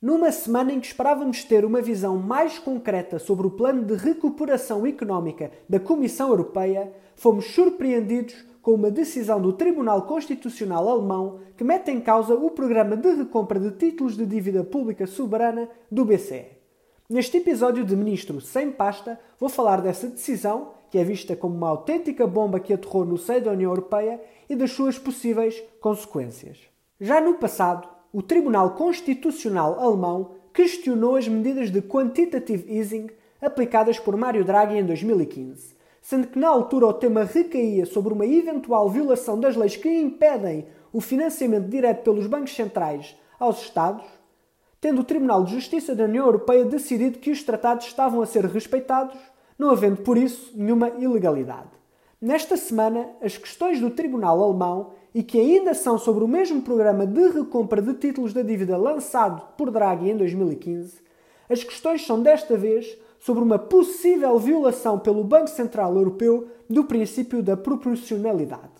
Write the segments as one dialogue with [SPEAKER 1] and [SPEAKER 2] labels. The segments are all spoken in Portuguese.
[SPEAKER 1] Numa semana em que esperávamos ter uma visão mais concreta sobre o plano de recuperação económica da Comissão Europeia, fomos surpreendidos com uma decisão do Tribunal Constitucional Alemão que mete em causa o programa de recompra de títulos de dívida pública soberana do BCE. Neste episódio de Ministro Sem Pasta, vou falar dessa decisão, que é vista como uma autêntica bomba que aterrou no seio da União Europeia, e das suas possíveis consequências. Já no passado, o Tribunal Constitucional alemão questionou as medidas de quantitative easing aplicadas por Mário Draghi em 2015, sendo que na altura o tema recaía sobre uma eventual violação das leis que impedem o financiamento direto pelos bancos centrais aos Estados tendo o Tribunal de Justiça da União Europeia decidido que os tratados estavam a ser respeitados, não havendo por isso nenhuma ilegalidade. Nesta semana, as questões do Tribunal Alemão e que ainda são sobre o mesmo programa de recompra de títulos da dívida lançado por Draghi em 2015, as questões são desta vez sobre uma possível violação pelo Banco Central Europeu do princípio da proporcionalidade.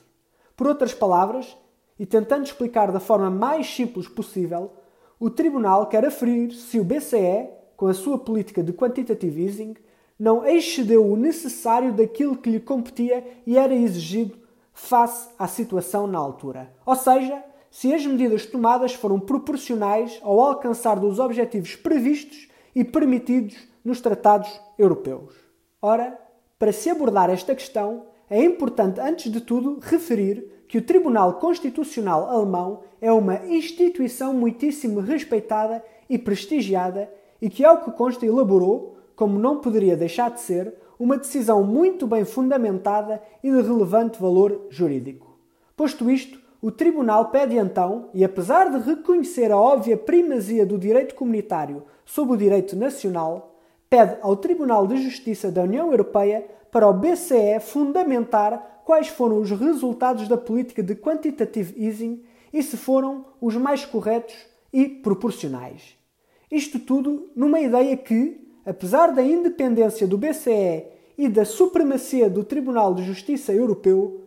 [SPEAKER 1] Por outras palavras, e tentando explicar da forma mais simples possível, o Tribunal quer aferir se o BCE, com a sua política de quantitative easing, não excedeu o necessário daquilo que lhe competia e era exigido face à situação na altura. Ou seja, se as medidas tomadas foram proporcionais ao alcançar dos objetivos previstos e permitidos nos tratados europeus. Ora, para se abordar esta questão, é importante, antes de tudo, referir que o Tribunal Constitucional Alemão é uma instituição muitíssimo respeitada e prestigiada e que, ao que consta, elaborou, como não poderia deixar de ser, uma decisão muito bem fundamentada e de relevante valor jurídico. Posto isto, o Tribunal pede então, e apesar de reconhecer a óbvia primazia do direito comunitário sobre o direito nacional, pede ao Tribunal de Justiça da União Europeia para o BCE fundamentar quais foram os resultados da política de quantitative easing e se foram os mais corretos e proporcionais. Isto tudo numa ideia que, apesar da independência do BCE e da supremacia do Tribunal de Justiça Europeu,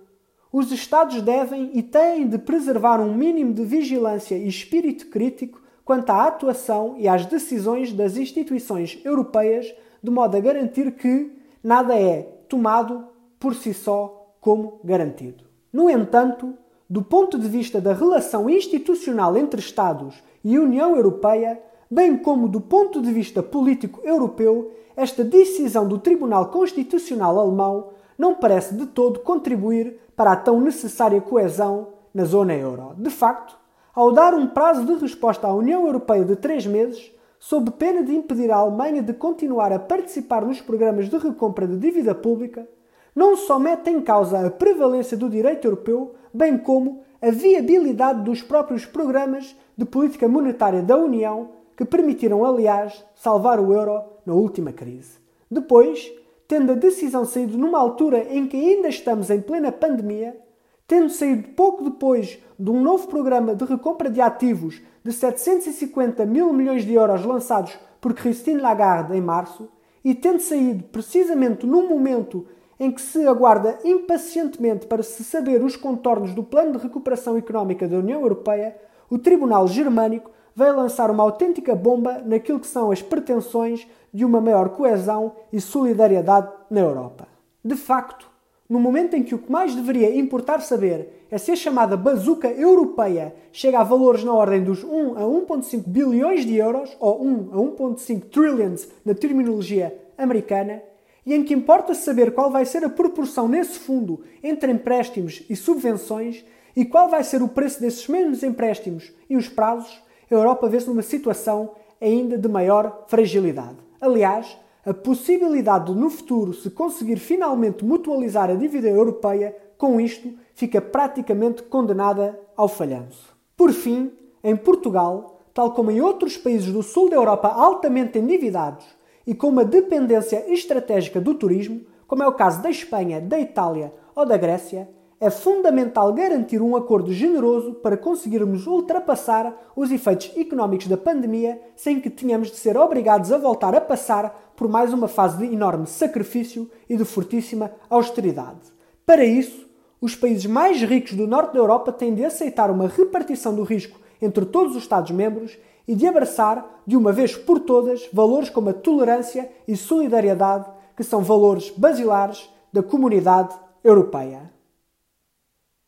[SPEAKER 1] os Estados devem e têm de preservar um mínimo de vigilância e espírito crítico quanto à atuação e às decisões das instituições europeias, de modo a garantir que nada é tomado por si só como garantido. No entanto, do ponto de vista da relação institucional entre Estados e União Europeia, bem como do ponto de vista político europeu, esta decisão do Tribunal Constitucional Alemão não parece de todo contribuir para a tão necessária coesão na zona euro. De facto, ao dar um prazo de resposta à União Europeia de três meses, sob pena de impedir a Alemanha de continuar a participar nos programas de recompra de dívida pública, não só mete em causa a prevalência do direito europeu, bem como a viabilidade dos próprios programas de política monetária da União, que permitiram, aliás, salvar o euro na última crise. Depois, tendo a decisão saído numa altura em que ainda estamos em plena pandemia, tendo saído pouco depois de um novo programa de recompra de ativos de 750 mil milhões de euros lançados por Christine Lagarde em março, e tendo saído precisamente num momento em que se aguarda impacientemente para se saber os contornos do Plano de Recuperação Económica da União Europeia, o Tribunal Germânico veio lançar uma autêntica bomba naquilo que são as pretensões de uma maior coesão e solidariedade na Europa. De facto, no momento em que o que mais deveria importar saber é se a chamada bazuca europeia chega a valores na ordem dos 1 a 1,5 bilhões de euros, ou 1 a 1,5 trillions na terminologia americana, e em que importa saber qual vai ser a proporção nesse fundo entre empréstimos e subvenções e qual vai ser o preço desses mesmos empréstimos e os prazos, a Europa vê-se numa situação ainda de maior fragilidade. Aliás, a possibilidade de no futuro se conseguir finalmente mutualizar a dívida europeia, com isto, fica praticamente condenada ao falhanço. Por fim, em Portugal, tal como em outros países do sul da Europa altamente endividados, e com uma dependência estratégica do turismo, como é o caso da Espanha, da Itália ou da Grécia, é fundamental garantir um acordo generoso para conseguirmos ultrapassar os efeitos económicos da pandemia sem que tenhamos de ser obrigados a voltar a passar por mais uma fase de enorme sacrifício e de fortíssima austeridade. Para isso, os países mais ricos do norte da Europa têm de aceitar uma repartição do risco entre todos os Estados-membros e de abraçar, de uma vez por todas, valores como a tolerância e solidariedade, que são valores basilares da comunidade europeia.